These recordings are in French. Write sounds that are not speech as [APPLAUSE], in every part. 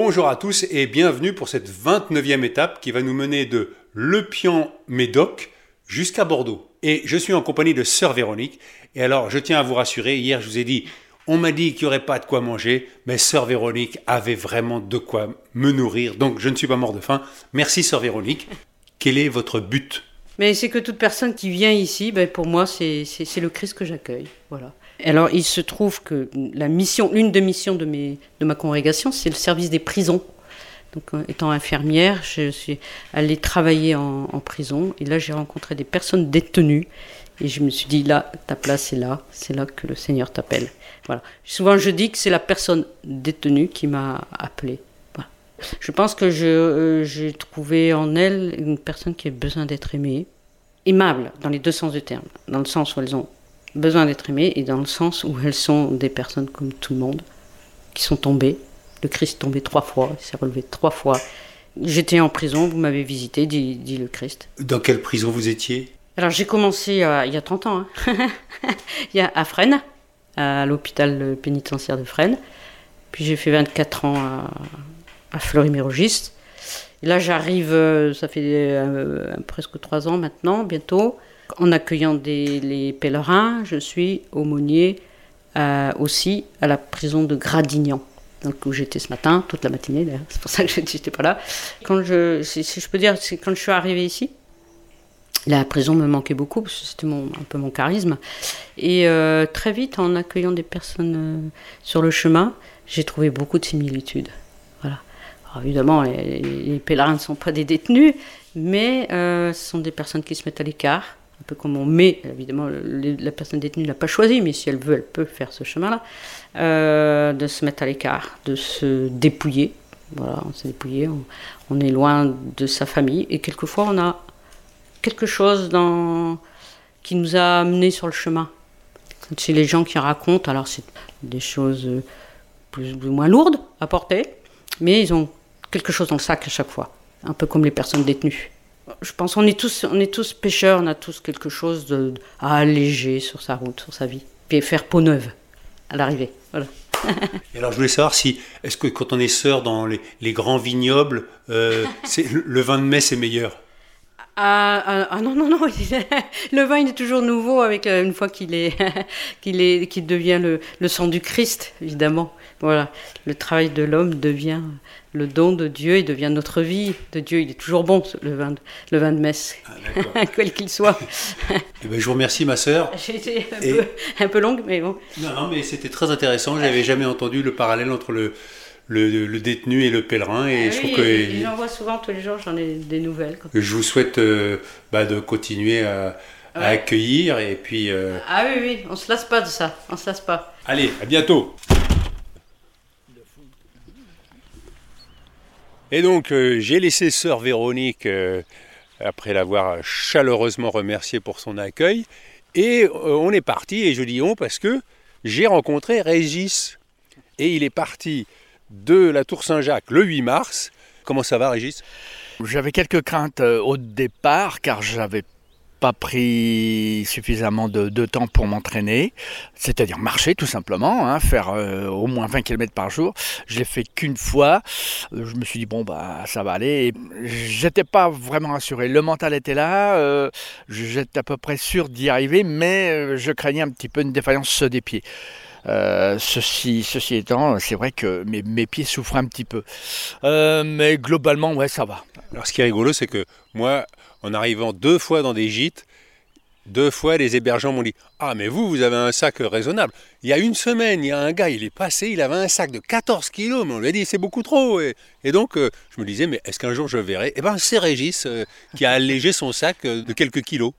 Bonjour à tous et bienvenue pour cette 29e étape qui va nous mener de Le Pian-Médoc jusqu'à Bordeaux. Et je suis en compagnie de Sœur Véronique. Et alors, je tiens à vous rassurer, hier je vous ai dit, on m'a dit qu'il n'y aurait pas de quoi manger, mais Sœur Véronique avait vraiment de quoi me nourrir, donc je ne suis pas mort de faim. Merci Sœur Véronique. Quel est votre but? Mais c'est que toute personne qui vient ici, ben, pour moi, c'est c'est le Christ que j'accueille. Voilà. Alors, il se trouve que la mission, l'une des missions de, ma congrégation, c'est le service des prisons. Donc, euh, étant infirmière, je suis allée travailler en, prison. Et là, j'ai rencontré des personnes détenues. Et je me suis dit, là, ta place est là. C'est là que le Seigneur t'appelle. Voilà. Souvent, je dis que c'est la personne détenue qui m'a appelé. Voilà. Je pense que euh, j'ai trouvé en elle une personne qui a besoin d'être aimée. Aimable, dans les deux sens du terme. Dans le sens où elles ont besoin d'être aimées et dans le sens où elles sont des personnes comme tout le monde, qui sont tombées. Le Christ est tombé trois fois, il s'est relevé trois fois. J'étais en prison, vous m'avez visité, dit, dit, le Christ. Dans quelle prison vous étiez? Alors j'ai commencé euh, il y a 30 ans, hein. [LAUGHS] il y a à Fresnes, à l'hôpital pénitentiaire de Fresnes. Puis j'ai fait 24 ans à, à Fleury-Mérogis. Et là j'arrive, euh, ça fait euh, presque trois ans maintenant, bientôt. En accueillant les pèlerins, je suis aumônier euh, aussi à la prison de Gradignan, donc où j'étais ce matin, toute la matinée d'ailleurs, c'est pour ça que [LAUGHS] je n'étais pas là. Quand je, si, je peux dire, quand je suis arrivée ici, la prison me manquait beaucoup, parce que c'était un peu mon charisme. Et euh, très vite, en accueillant des personnes euh, sur le chemin, j'ai trouvé beaucoup de similitudes. Voilà. Alors, évidemment, les, pèlerins ne sont pas des détenus, mais ce sont des personnes qui se mettent à l'écart, un peu comme on met, évidemment, la personne détenue ne l'a pas choisi, mais si elle veut, elle peut faire ce chemin-là, euh, de se mettre à l'écart, de se dépouiller. Voilà, on s'est dépouillé, on, on, est loin de sa famille, et quelquefois on a quelque chose dans... qui nous a amenés sur le chemin. C'est les gens qui racontent, alors c'est des choses plus ou moins lourdes à porter, mais ils ont quelque chose dans le sac à chaque fois, un peu comme les personnes détenues je pense qu'on est tous, on est tous pêcheurs, on a tous quelque chose de, à alléger sur sa route, sur sa vie, puis faire peau neuve à l'arrivée. [LAUGHS] Alors je voulais savoir si, est-ce que quand on est sœur dans les, grands vignobles, euh, le vin de mai c'est meilleur? Ah, ah, ah, non, non, non, [LAUGHS] le vin il est toujours nouveau avec euh, une fois qu'il est, [LAUGHS] qu'il est, qu'il devient le, le sang du Christ, évidemment. Voilà, le travail de l'homme devient le don de Dieu, il devient notre vie de Dieu. Il est toujours bon, le vin de, le vin de messe, ah, [LAUGHS] quel qu'il soit. Eh ben, je vous remercie, ma sœur. J'ai été un, Et... peu, un, peu, longue, mais bon. Non, non mais c'était très intéressant. Je n'avais jamais entendu le parallèle entre le, le, le, détenu et le pèlerin. Et ah, je oui, trouve que. J'en vois souvent tous les jours, j'en ai des nouvelles. Quoi. Je vous souhaite euh, bah, de continuer à, ouais. à, accueillir. Et puis, euh... Ah oui, oui, on se lasse pas de ça. On se lasse pas. Allez, à bientôt. Et donc, euh, j'ai laissé sœur Véronique, euh, après l'avoir chaleureusement remerciée pour son accueil, et euh, on est parti, et je dis on parce que j'ai rencontré Régis, et il est parti de la Tour Saint-Jacques le 8 mars. Comment ça va, Régis? J'avais quelques craintes au départ, car j'avais pas pris suffisamment de, temps pour m'entraîner, c'est-à-dire marcher tout simplement, hein, faire euh, au moins 20 km par jour. Je l'ai fait qu'une fois. Je me suis dit bon bah ça va aller. J'étais pas vraiment rassuré. Le mental était là. Euh, J'étais à peu près sûr d'y arriver, mais euh, je craignais un petit peu une défaillance des pieds. Euh, ceci, étant, c'est vrai que mes, pieds souffrent un petit peu. Euh, mais globalement, ouais, ça va. Alors ce qui est rigolo, c'est que moi, en arrivant deux fois dans des gîtes, deux fois les hébergeurs m'ont dit Ah, mais vous, vous avez un sac raisonnable. Il y a une semaine, il y a un gars, il est passé, il avait un sac de 14 kilos, mais on lui a dit C'est beaucoup trop. Et, donc, euh, je me disais Mais est-ce qu'un jour je verrai? Eh bien, c'est Régis qui a allégé son sac de quelques kilos.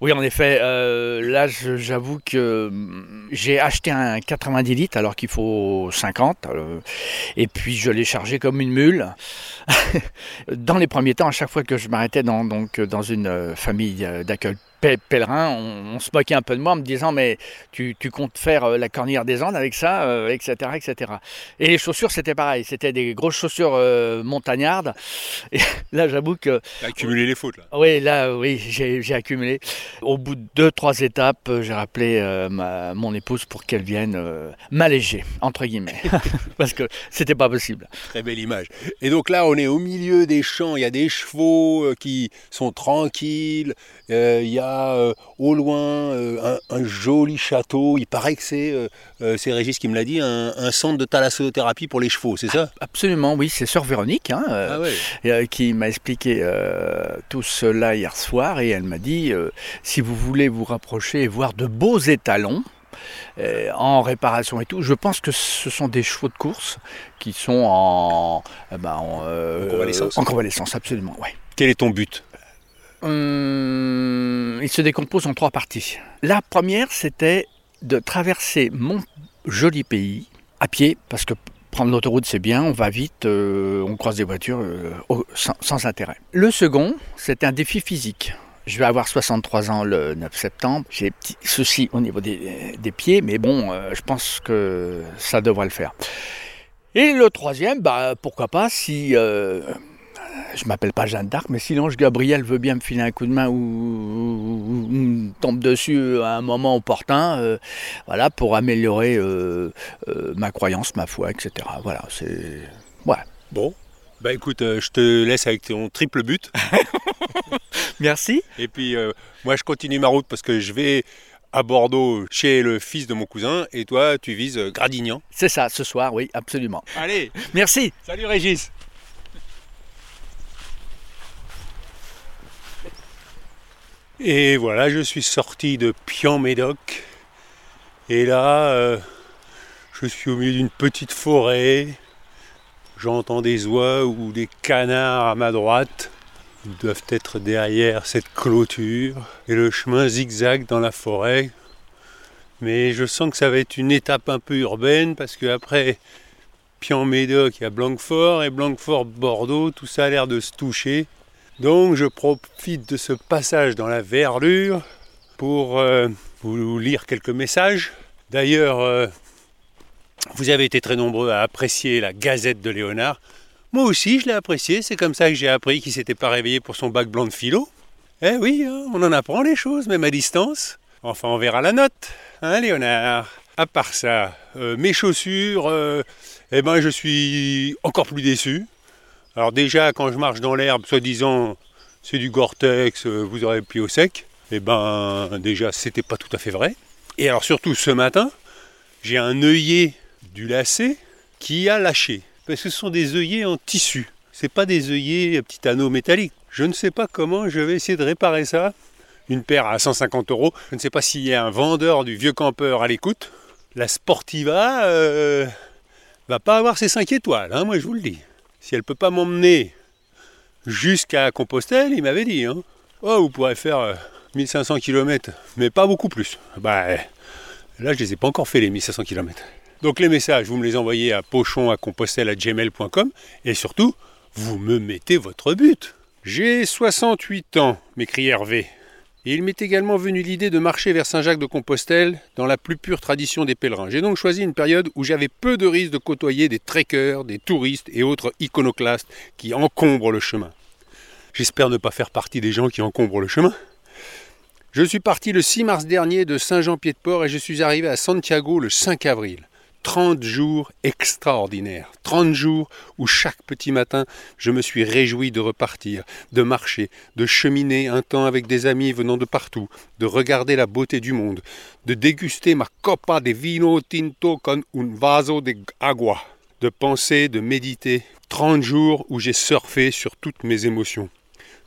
Oui. En effet, euh, là, j'avoue que hum, j'ai acheté un 90 litres alors qu'il faut 50. Euh, et puis, je l'ai chargé comme une mule. [LAUGHS] dans les premiers temps, à chaque fois que je m'arrêtais dans une euh, famille d'accueil pèlerin, on, se moquait un peu de moi en me disant mais tu, comptes faire euh, la cornière des Andes avec ça, etc., euh, etc. Et les chaussures c'était pareil, c'était des grosses chaussures euh, montagnardes. [LAUGHS] Et là j'avoue que... Accumulé les fautes là. Oui, là oui, j'ai accumulé. Au bout de deux, trois étapes, j'ai rappelé mon épouse pour qu'elle vienne m'alléger, entre guillemets, [LAUGHS] parce que c'était pas possible. Très belle image. Et donc là on est au milieu des champs, il y a des chevaux qui sont tranquilles, il y a euh, au loin euh, un, joli château. Il paraît que c'est, euh, c'est Régis qui me l'a dit, un, centre de thalassothérapie pour les chevaux, c'est ça? Absolument, oui. C'est Sœur Véronique hein, ah qui m'a expliqué tout cela hier soir et elle m'a dit si vous voulez vous rapprocher et voir de beaux étalons, en réparation et tout. Je pense que ce sont des chevaux de course qui sont en, eh ben, en, convalescence. En convalescence, absolument. Ouais. Quel est ton but? Hum, il se décompose en trois parties. La première, c'était de traverser mon joli pays à pied, parce que prendre l'autoroute c'est bien, on va vite, euh, on croise des voitures euh, sans, intérêt. Le second, c'était un défi physique. Je vais avoir 63 ans le 9 septembre. J'ai des petits soucis au niveau des, pieds, mais bon, euh, je pense que ça devrait le faire. Et le troisième, bah, pourquoi pas si je m'appelle pas Jeanne d'Arc, mais si l'ange Gabriel veut bien me filer un coup de main ou, me tombe dessus à un moment opportun, euh, voilà, pour améliorer euh, euh, ma croyance, ma foi, etc. Voilà, c'est. Ouais. Bon. Bah écoute, je te laisse avec ton triple but. [LAUGHS] Merci. Et puis moi je continue ma route parce que je vais à Bordeaux chez le fils de mon cousin et toi tu vises Gradignan. C'est ça, ce soir, oui, absolument. Allez, merci. Salut Régis. Et voilà, je suis sorti de Pian-Médoc. Et là, euh, je suis au milieu d'une petite forêt. J'entends des oies ou des canards à ma droite. Ils doivent être derrière cette clôture. Et le chemin zigzag dans la forêt. Mais je sens que ça va être une étape un peu urbaine parce qu'après Pian-Médoc, il y a Blanquefort et Blanquefort-Bordeaux. Tout ça a l'air de se toucher. Donc je profite de ce passage dans la verdure pour euh, vous lire quelques messages. D'ailleurs, euh, vous avez été très nombreux à apprécier la Gazette de Léonard. Moi aussi, je l'ai apprécié. C'est comme ça que j'ai appris qu'il s'était pas réveillé pour son bac blanc de philo. Eh oui, hein, on en apprend les choses, même à distance. Enfin, on verra la note, hein, Léonard. À part ça, euh, mes chaussures, eh ben, je suis encore plus déçu. Alors déjà, quand je marche dans l'herbe, soi-disant, c'est du Gore-Tex, euh, vous aurez le au sec. Eh ben, déjà, c'était pas tout à fait vrai. Et alors surtout, ce matin, j'ai un œillet du lacet qui a lâché. Parce que ce sont des œillets en tissu. C'est pas des œillets petit anneau métallique. Je ne sais pas comment je vais essayer de réparer ça. Une paire à 150 euros. Je ne sais pas s'il y a un vendeur du vieux campeur à l'écoute. La Sportiva euh, va pas avoir ses 5 étoiles, hein, moi je vous le dis si elle ne peut pas m'emmener jusqu'à Compostelle, il m'avait dit, hein, oh, vous pourrez faire 1500 euh, km, mais pas beaucoup plus. Bah, là, je ne les ai pas encore fait, les 1500 km. Donc les messages, vous me les envoyez à pochon à gmail.com et surtout, vous me mettez votre but. J'ai 68 ans, m'écrit Hervé. Et il m'est également venu l'idée de marcher vers Saint-Jacques-de-Compostelle dans la plus pure tradition des pèlerins. J'ai donc choisi une période où j'avais peu de risques de côtoyer des trekkers, des touristes et autres iconoclastes qui encombrent le chemin. J'espère ne pas faire partie des gens qui encombrent le chemin. Je suis parti le 6 mars dernier de Saint-Jean-Pied-de-Port et je suis arrivé à Santiago le 5 avril. 30 jours extraordinaires, 30 jours où chaque petit matin je me suis réjoui de repartir, de marcher, de cheminer un temps avec des amis venant de partout, de regarder la beauté du monde, de déguster ma copa de vino tinto con un vaso de agua, de penser, de méditer, 30 jours où j'ai surfé sur toutes mes émotions,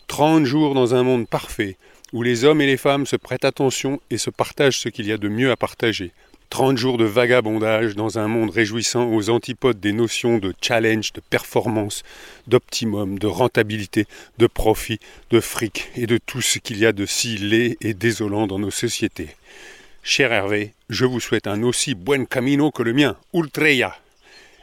30 jours dans un monde parfait, où les hommes et les femmes se prêtent attention et se partagent ce qu'il y a de mieux à partager, 30 jours de vagabondage dans un monde réjouissant aux antipodes des notions de challenge, de performance, d'optimum, de rentabilité, de profit, de fric et de tout ce qu'il y a de si laid et désolant dans nos sociétés. Cher Hervé, je vous souhaite un aussi buen camino que le mien, ultreya.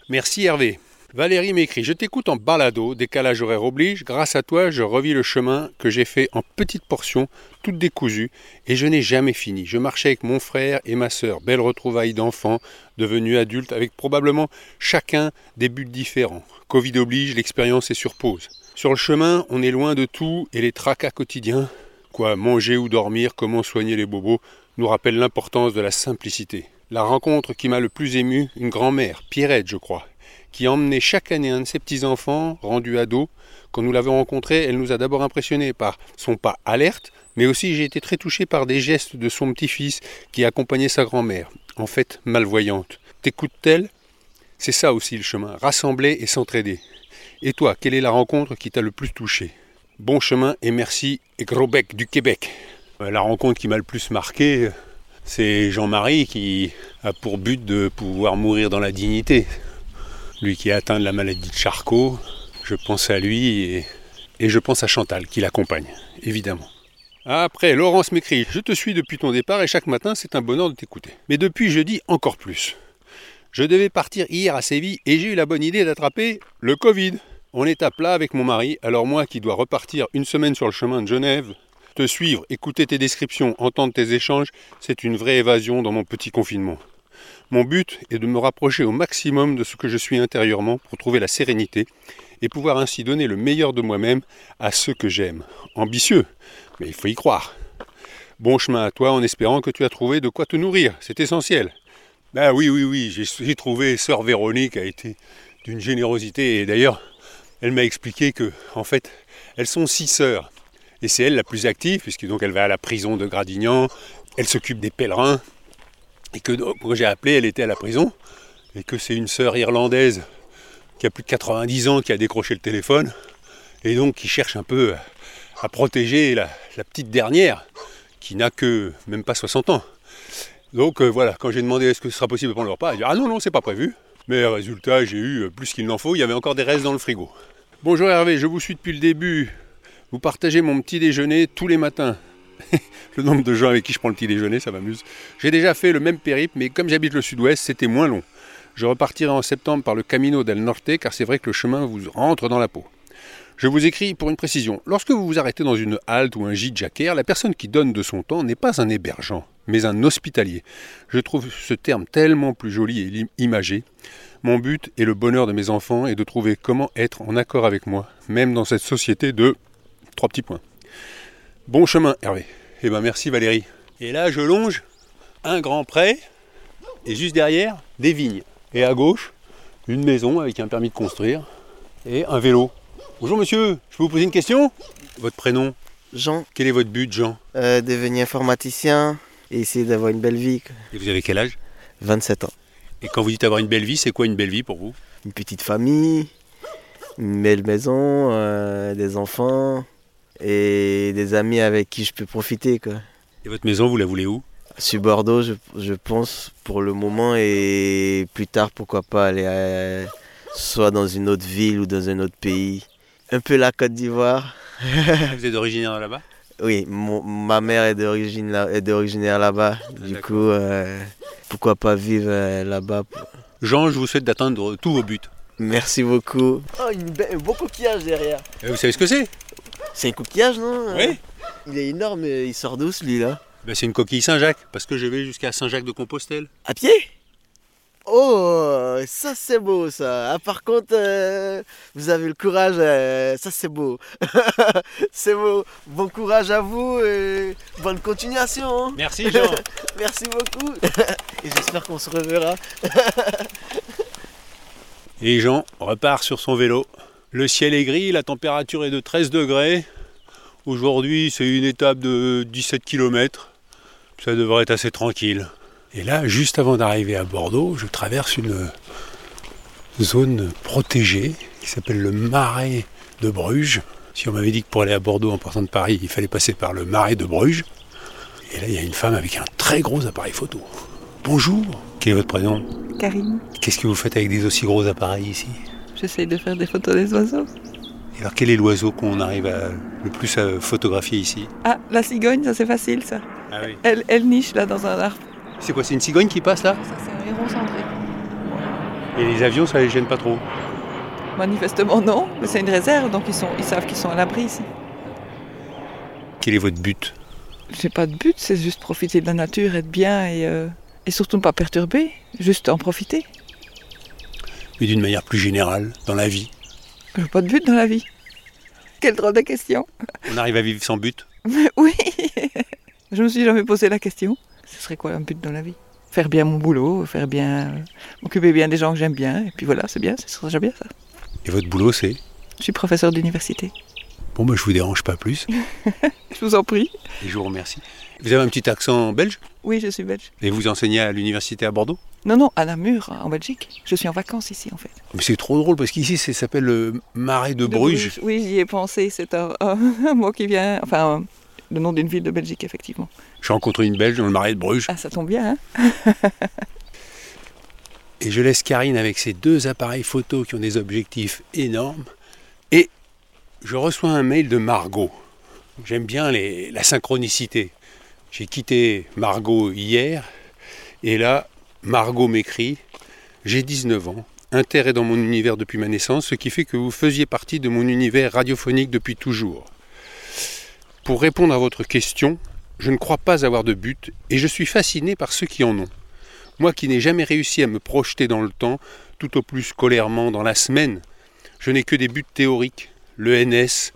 Merci Hervé. Valérie m'écrit Je t'écoute en balado, décalage horaire oblige. Grâce à toi, je revis le chemin que j'ai fait en petites portions, toutes décousues, et je n'ai jamais fini. Je marchais avec mon frère et ma sœur. Belle retrouvaille d'enfants, devenus adultes, avec probablement chacun des buts différents. Covid oblige, l'expérience est sur pause. Sur le chemin, on est loin de tout et les tracas quotidiens. Quoi, manger ou dormir, comment soigner les bobos, nous rappellent l'importance de la simplicité. La rencontre qui m'a le plus ému, une grand-mère, Pierrette, je crois, qui emmenait chaque année un de ses petits-enfants, rendus ados. Quand nous l'avons rencontrée, elle nous a d'abord impressionnés par son pas alerte, mais aussi j'ai été très touché par des gestes de son petit-fils qui accompagnait sa grand-mère, en fait malvoyante. T'écoutes-t-elle? C'est ça aussi le chemin, rassembler et s'entraider. Et toi, quelle est la rencontre qui t'a le plus touché? Bon chemin et merci et gros bec du Québec. Euh, la rencontre qui m'a le plus marqué, c'est Jean-Marie qui a pour but de pouvoir mourir dans la dignité lui qui est atteint de la maladie de Charcot. Je pense à lui et, je pense à Chantal qui l'accompagne, évidemment. Après, Laurence m'écrit Je te suis depuis ton départ et chaque matin c'est un bonheur de t'écouter. Mais depuis jeudi, encore plus. Je devais partir hier à Séville et j'ai eu la bonne idée d'attraper le Covid. On est à plat avec mon mari, alors moi qui dois repartir une semaine sur le chemin de Genève, te suivre, écouter tes descriptions, entendre tes échanges, c'est une vraie évasion dans mon petit confinement. Mon but est de me rapprocher au maximum de ce que je suis intérieurement pour trouver la sérénité et pouvoir ainsi donner le meilleur de moi-même à ceux que j'aime. Ambitieux, mais il faut y croire. Bon chemin à toi en espérant que tu as trouvé de quoi te nourrir, c'est essentiel. Ah oui, oui, oui, j'ai trouvé Sœur Véronique a été d'une générosité et d'ailleurs elle m'a expliqué que en fait elles sont six sœurs et c'est elle la plus active puisque donc elle va à la prison de Gradignan, elle s'occupe des pèlerins, et que quand j'ai appelé, elle était à la prison, et que c'est une sœur irlandaise qui a plus de 90 ans qui a décroché le téléphone, et donc qui cherche un peu à protéger la, petite dernière, qui n'a que même pas 60 ans. Donc euh, voilà, quand j'ai demandé est-ce que ce sera possible de prendre le repas, elle dit Ah non, non, c'est pas prévu. Mais résultat, j'ai eu plus qu'il n'en faut, il y avait encore des restes dans le frigo. Bonjour Hervé, je vous suis depuis le début. Vous partagez mon petit déjeuner tous les matins. [LAUGHS] le nombre de gens avec qui je prends le petit déjeuner, ça m'amuse. J'ai déjà fait le même périple, mais comme j'habite le sud-ouest, c'était moins long. Je repartirai en septembre par le Camino del Norte, car c'est vrai que le chemin vous rentre dans la peau. Je vous écris pour une précision. Lorsque vous vous arrêtez dans une halte ou un gîte jacquaire, la personne qui donne de son temps n'est pas un hébergeant, mais un hospitalier. Je trouve ce terme tellement plus joli et imagé. Mon but et le bonheur de mes enfants est de trouver comment être en accord avec moi, même dans cette société de trois petits points. Bon chemin, Hervé. Eh ben merci Valérie. Et là, je longe un grand pré et juste derrière, des vignes. Et à gauche, une maison avec un permis de construire et un vélo. Bonjour monsieur, je peux vous poser une question? Votre prénom? Jean. Quel est votre but, Jean? Euh, Devenir informaticien et essayer d'avoir une belle vie. Et vous avez quel âge? 27 ans. Et quand vous dites avoir une belle vie, c'est quoi une belle vie pour vous? Une petite famille, une belle maison, euh, des enfants, et des amis avec qui je peux profiter. Quoi. Et votre maison, vous la voulez où? Sur Bordeaux, je, pense, pour le moment, et plus tard, pourquoi pas aller soit dans une autre ville ou dans un autre pays. Un peu la Côte d'Ivoire. vous êtes originaire là-bas? Oui, ma mère est d'origine là, là-bas. Ah, du coup, euh, pourquoi pas vivre euh, là-bas Jean, je vous souhaite d'atteindre tous vos buts. Merci beaucoup. Oh, une un beau coquillage derrière. vous savez ce que c'est? C'est un coquillage, non Oui. Il est énorme, il sort d'où celui-là? Ben, C'est une coquille Saint-Jacques, parce que je vais jusqu'à Saint-Jacques-de-Compostelle. À pied? Oh, ça c'est beau ça. Ah, par contre, euh, vous avez le courage, euh, ça c'est beau. [LAUGHS] c'est beau. Bon courage à vous et bonne continuation. Merci [LAUGHS] Jean. Merci beaucoup. [LAUGHS] et j'espère qu'on se reverra. et Jean repart sur son vélo. Le ciel est gris, la température est de 13 degrés. Aujourd'hui, c'est une étape de 17 km. Ça devrait être assez tranquille. Et là, juste avant d'arriver à Bordeaux, je traverse une zone protégée qui s'appelle le Marais de Bruges. Si on m'avait dit que pour aller à Bordeaux en partant de Paris, il fallait passer par le Marais de Bruges. Et là, il y a une femme avec un très gros appareil photo. Bonjour. Quel est votre prénom? Karine, Qu'est-ce que vous faites avec des aussi gros appareils ici? J'essaye de faire des photos des oiseaux. Et Alors quel est l'oiseau qu'on arrive à, le plus à photographier ici? Ah, la cigogne, ça c'est facile ça. Ah oui. Elle, elle niche là dans un arbre. C'est quoi C'est une cigogne qui passe là? Ça c'est un héron cendré. Et les avions, ça les gêne pas trop? Manifestement non, mais c'est une réserve donc ils, sont, ils savent qu'ils sont à l'abri ici. Quel est votre but? J'ai pas de but, c'est juste profiter de la nature, être bien et, euh, et surtout ne pas perturber, juste en profiter. Mais d'une manière plus générale, dans la vie. J'ai pas de but dans la vie. Quelle drôle de question. On arrive à vivre sans but? Mais [LAUGHS] oui Je me suis jamais posé la question. Ce serait quoi un but dans la vie? Faire bien mon boulot, faire bien. m'occuper bien des gens que j'aime bien, et puis voilà, c'est bien, ce serait déjà bien ça. Et votre boulot, c'est? Je suis professeur d'université. Bon, bah, je vous dérange pas plus. [LAUGHS] Je vous en prie. Et je vous remercie. Vous avez un petit accent belge? Oui, je suis belge. Et vous enseignez à l'université à Bordeaux? Non, non, à Namur, en Belgique. Je suis en vacances ici, en fait. Mais c'est trop drôle parce qu'ici, ça s'appelle le marais de, De Bruges. Oui, j'y ai pensé. C'est un, un- [LAUGHS] un mot qui vient. Enfin, euh, le nom d'une ville de Belgique, effectivement. J'ai rencontré une Belge dans le marais de Bruges. Ah, ça tombe bien, hein [LAUGHS] Et je laisse Karine avec ses deux appareils photo qui ont des objectifs énormes. Et je reçois un mail de Margot. J'aime bien les- la synchronicité. J'ai quitté Margot hier. Et là, Margot m'écrit J'ai 19 ans, intérêt dans mon univers depuis ma naissance, ce qui fait que vous faisiez partie de mon univers radiophonique depuis toujours. Pour répondre à votre question, je ne crois pas avoir de but et je suis fasciné par ceux qui en ont. Moi qui n'ai jamais réussi à me projeter dans le temps, tout au plus scolairement dans la semaine, je n'ai que des buts théoriques. Le NS,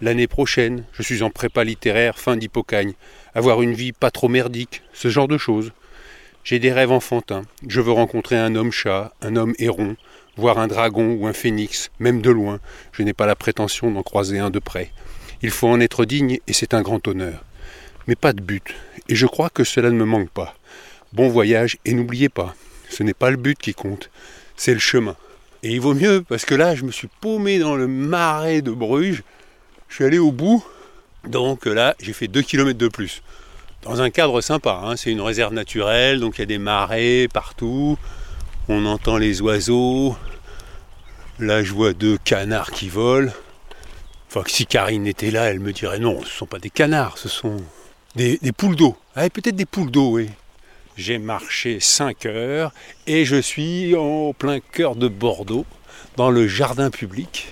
l'année prochaine, je suis en prépa littéraire, fin d'hypocagne, avoir une vie pas trop merdique, ce genre de choses. J'ai des rêves enfantins. Je veux rencontrer un homme chat, un homme héron, voir un dragon ou un phénix, même de loin. Je n'ai pas la prétention d'en croiser un de près. Il faut en être digne et c'est un grand honneur. Mais pas de but. Et je crois que cela ne me manque pas. Bon voyage et n'oubliez pas, ce n'est pas le but qui compte, c'est le chemin. Et il vaut mieux parce que là, je me suis paumé dans le marais de Bruges. Je suis allé au bout. Donc là, j'ai fait 2 km de plus. Dans un cadre sympa, hein, c'est une réserve naturelle, donc il y a des marais partout. On entend les oiseaux. Là, je vois deux canards qui volent. Enfin, si Karine était là, elle me dirait non, ce ne sont pas des canards, ce sont des, des poules d'eau. Ah, peut-être des poules d'eau, oui. J'ai marché 5 heures et je suis en plein cœur de Bordeaux, dans le jardin public.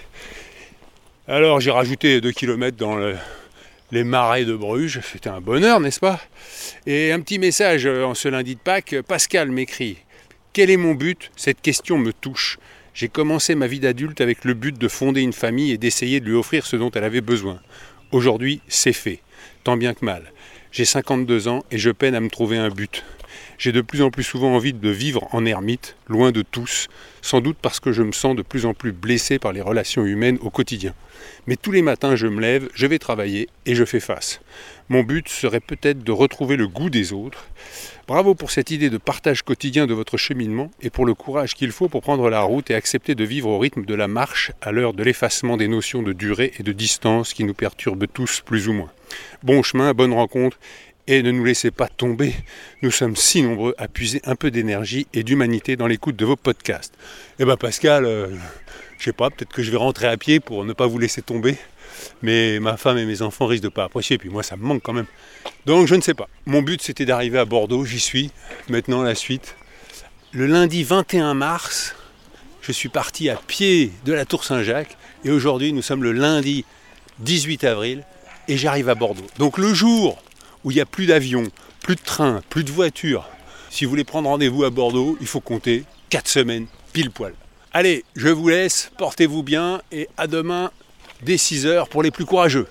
Alors j'ai rajouté 2 km dans le- les marais de Bruges, c'était un bonheur, n'est-ce pas? Et un petit message euh, en ce lundi de Pâques, Pascal m'écrit Quel est mon but? Cette question me touche. J'ai commencé ma vie d'adulte avec le but de fonder une famille et d'essayer de lui offrir ce dont elle avait besoin. Aujourd'hui, c'est fait, tant bien que mal. J'ai 52 ans et je peine à me trouver un but. J'ai de plus en plus souvent envie de vivre en ermite, loin de tous, sans doute parce que je me sens de plus en plus blessé par les relations humaines au quotidien. Mais tous les matins, je me lève, je vais travailler et je fais face. Mon but serait peut-être de retrouver le goût des autres. Bravo pour cette idée de partage quotidien de votre cheminement et pour le courage qu'il faut pour prendre la route et accepter de vivre au rythme de la marche à l'heure de l'effacement des notions de durée et de distance qui nous perturbent tous plus ou moins. Bon chemin, bonne rencontre et ne nous laissez pas tomber. Nous sommes si nombreux à puiser un peu d'énergie et d'humanité dans l'écoute de vos podcasts. Eh ben Pascal, euh, je sais pas, peut-être que je vais rentrer à pied pour ne pas vous laisser tomber. Mais ma femme et mes enfants risquent de pas apprécier, puis moi ça me manque quand même. Donc je ne sais pas. Mon but c'était d'arriver à Bordeaux, j'y suis. Maintenant la suite. Le lundi 21 mars, je suis parti à pied de la Tour Saint-Jacques et aujourd'hui nous sommes le lundi 18 avril et j'arrive à Bordeaux. Donc le jour où il n'y a plus d'avions, plus de trains, plus de voitures, si vous voulez prendre rendez-vous à Bordeaux, il faut compter 4 semaines pile poil. Allez, je vous laisse, portez-vous bien et à demain dès 6h pour les plus courageux.